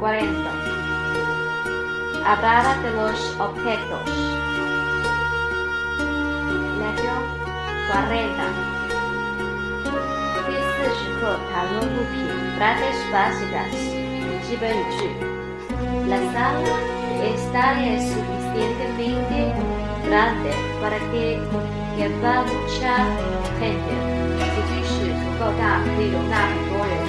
Lección 40. Hablar de los objetos. Lección 40. 第四十课谈论物品 frases básicas 基本语句。La sala está es suficientemente grande para que quepa mucha gente. 这句是足够大，可以容纳很多人。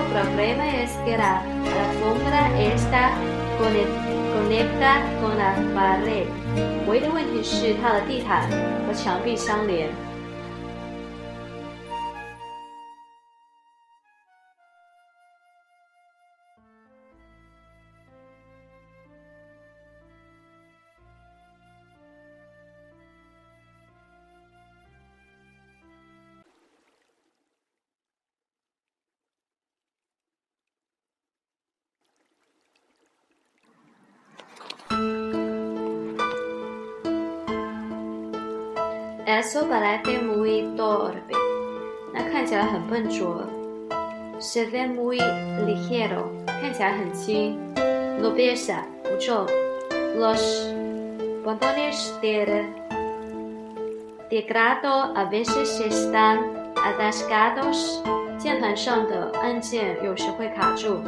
El único problema es que la alfombra está conectada con la pared. 唯一的问题是它的地毯和墙壁相连。Eso parece muy torpe，那看起来很笨拙。Se ve muy ligero，看起来很轻。No pesa，不重。Los botones del teclado a veces están atascados，键盘上的按键有时会卡住。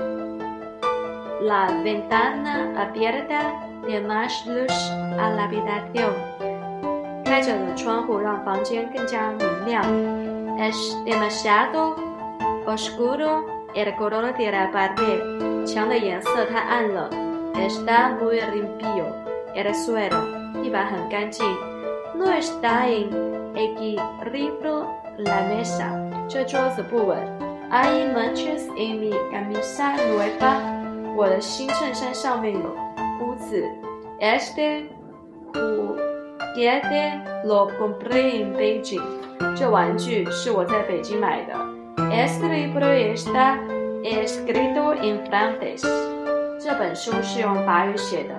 La ventana abierta de más luz a la habitación。开着的窗户让房间更加明亮。Es demasiado oscuro el color de la pared。墙的颜色太暗了。Está muy limpio el suelo。地板很干净。No está en equilibrio la mesa。这桌子不稳。Hay manchas en mi camisa nueva。我的新衬衫上面有污渍。Este Este lo compré en Beijing。这玩具是我在北京买的。Este libro está escrito en francés。这本书是用法语写的。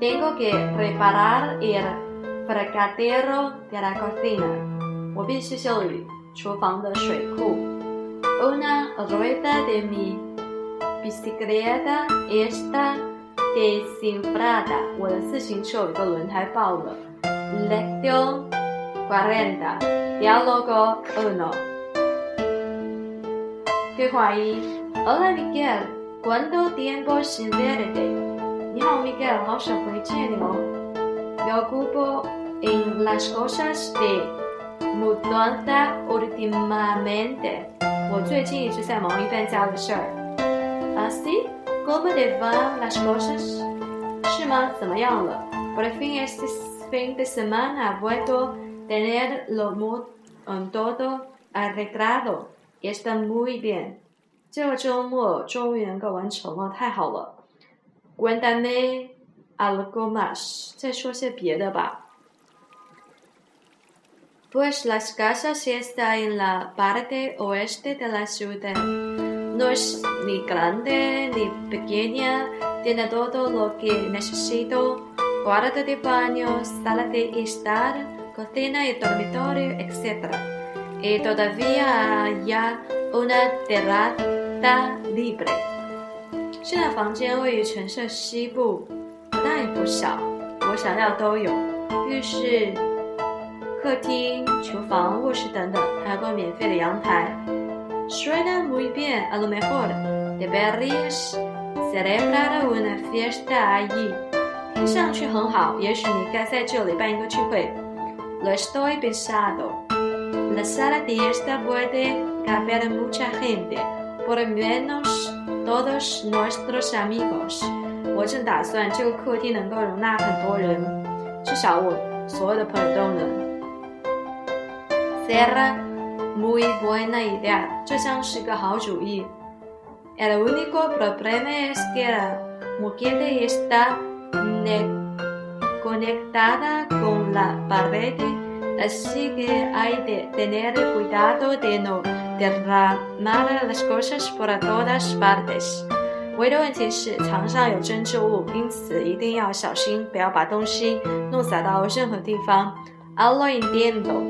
Tengo que reparar el fregadero de la cocina。我必须修理厨房的水库。Una rueda de mi bicicleta está desinflada，我的自行车有一个轮胎爆了。Lección cuarenta, diálogo uno。对话一：Hola Miguel, ¿cuánto tiempo sin verte？你好，Miguel，好久不见你哦。Me ocupo en las cosas de mudanza últimamente。我最近一直在忙一搬家的事儿。Así。¿Cómo te van las cosas? Shima, Por fin este fin de semana ha vuelto a tener um, todo arreglado y está muy bien. Cuéntame algo más. Pues las casas están en la parte oeste de la ciudad. No es ni grande ni pequeña, tiene todo lo que necesito, cuarto de baño, sala de estar, cocina y dormitorio, etc. Y todavía hay una terraza libre. 现在房间位于城市西部，不大也不小，我想要都有，浴室、客厅、厨房、卧室等等，还有个免费的阳台。Suena muy bien, a lo mejor deberías celebrar una fiesta allí. 听上去很好，也许你该在这里办一个聚会。Lo estoy pensando. La sala de esta puede caber mucha gente, por lo menos todos nuestros amigos. 我正打算这个客厅能够容纳很多人，至少我所有的朋友都能。Será Muy buena idea，这将是个好主意。El único problema es que la moqueta está conectada con la pared, así que hay de tener cuidado de no derramar las cosas por todas partes。唯一的问题是墙上有针织物，因此一定要小心，不要把东西弄洒到任何地方。Allo entiendo,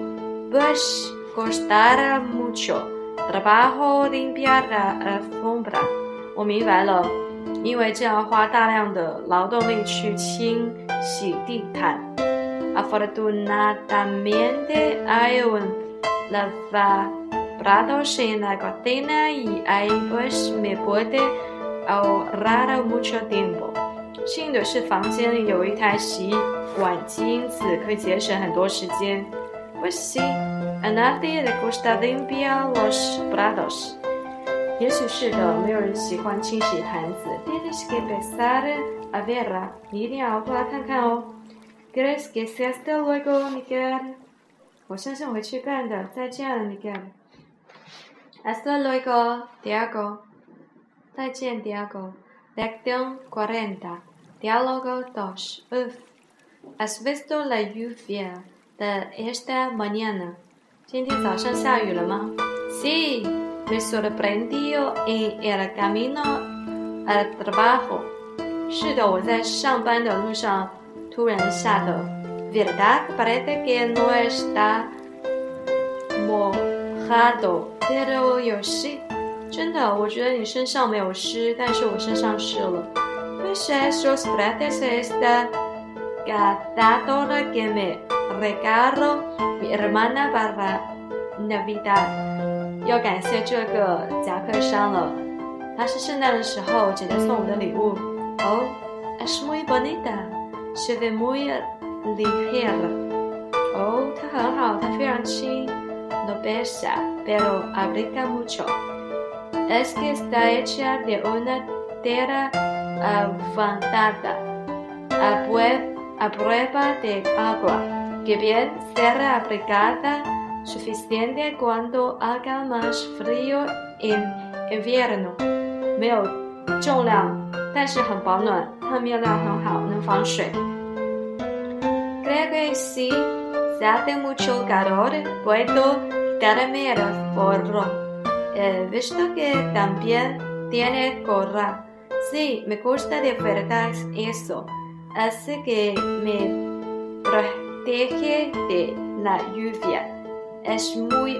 pues. costará mucho trabajo limpiar la alfombra。我明白了，因为这样花大量的劳动力去清洗地毯。Afortunadamente hay un lavaplatos en la cocina y ahí pues me puede ahorrar mucho tiempo。幸运的是，房间里有一台洗碗机，因此可以节省很多时间。Pues sí, a nadie le gusta limpiar los platos。也许是的，没有人喜欢清洗盘子。Tienes que empezar a verla，你一定要过来看看哦。¿Crees que sea hasta luego, Miguel？我相信我会去干的。再见了，Miguel。Hasta luego, Diego。再见，Diego。Lección cuarenta. Diálogo dos. Uf. ¿Has visto la lluvia de esta mañana? 今天早上下雨了吗 Sí, me sorprendió en el camino al trabajo. 是的，我在上班的路上突然下的 ¿Verdad? Parece que no está mojado, pero yo sí. 真的，我觉得你身上没有湿，但是我身上湿了。Pues esos platos esta catadora que me regaló mi hermana para Navidad。要感谢这个夹克衫了，它是圣诞的时候姐姐送我的礼物。Oh, es muy bonita, se ve muy ligera。哦，它很好，它非常轻。No pesa, pero abriga mucho。es que está hecha de una tela avanzada a, prueba de agua, que bien será aplicada suficiente cuando haga más frío en invierno. 没有重量，但是很保暖，它的面料很好，能防水。Creo que si se hace mucho calor, puedo quitarme el forro. He visto que también tiene gorra. Sí, me gusta de verdad eso. Hace que me protege de la lluvia. Es muy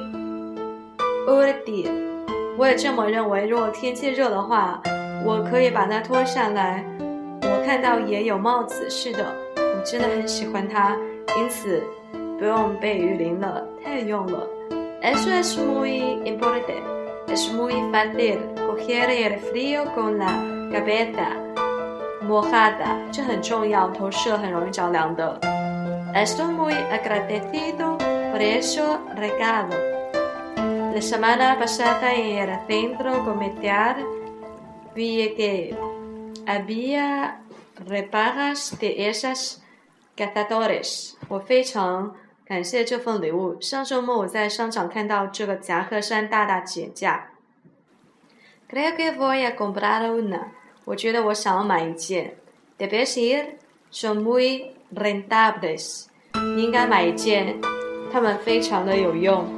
útil. 我也这么认为。如果天气热的话，我可以把它脱下来。我看到也有帽子，是的，我真的很喜欢它，因此不用被雨淋了，太有用了。Eso es muy importante. Es muy fácil coger el frío con la cabeza mojada，这很重要，头是很容易着凉的。Estoy muy agradecido por eso regalo. La semana pasada en el centro comercial vi que había repagas de esas cazadores. 我非常感谢这份礼物。上周末我在商场看到这个夹克衫大大减价。Creo que voy a comprar una。我觉得我想要买一件。Debes ir, son muy rentables。你应该买一件，它们非常的有用。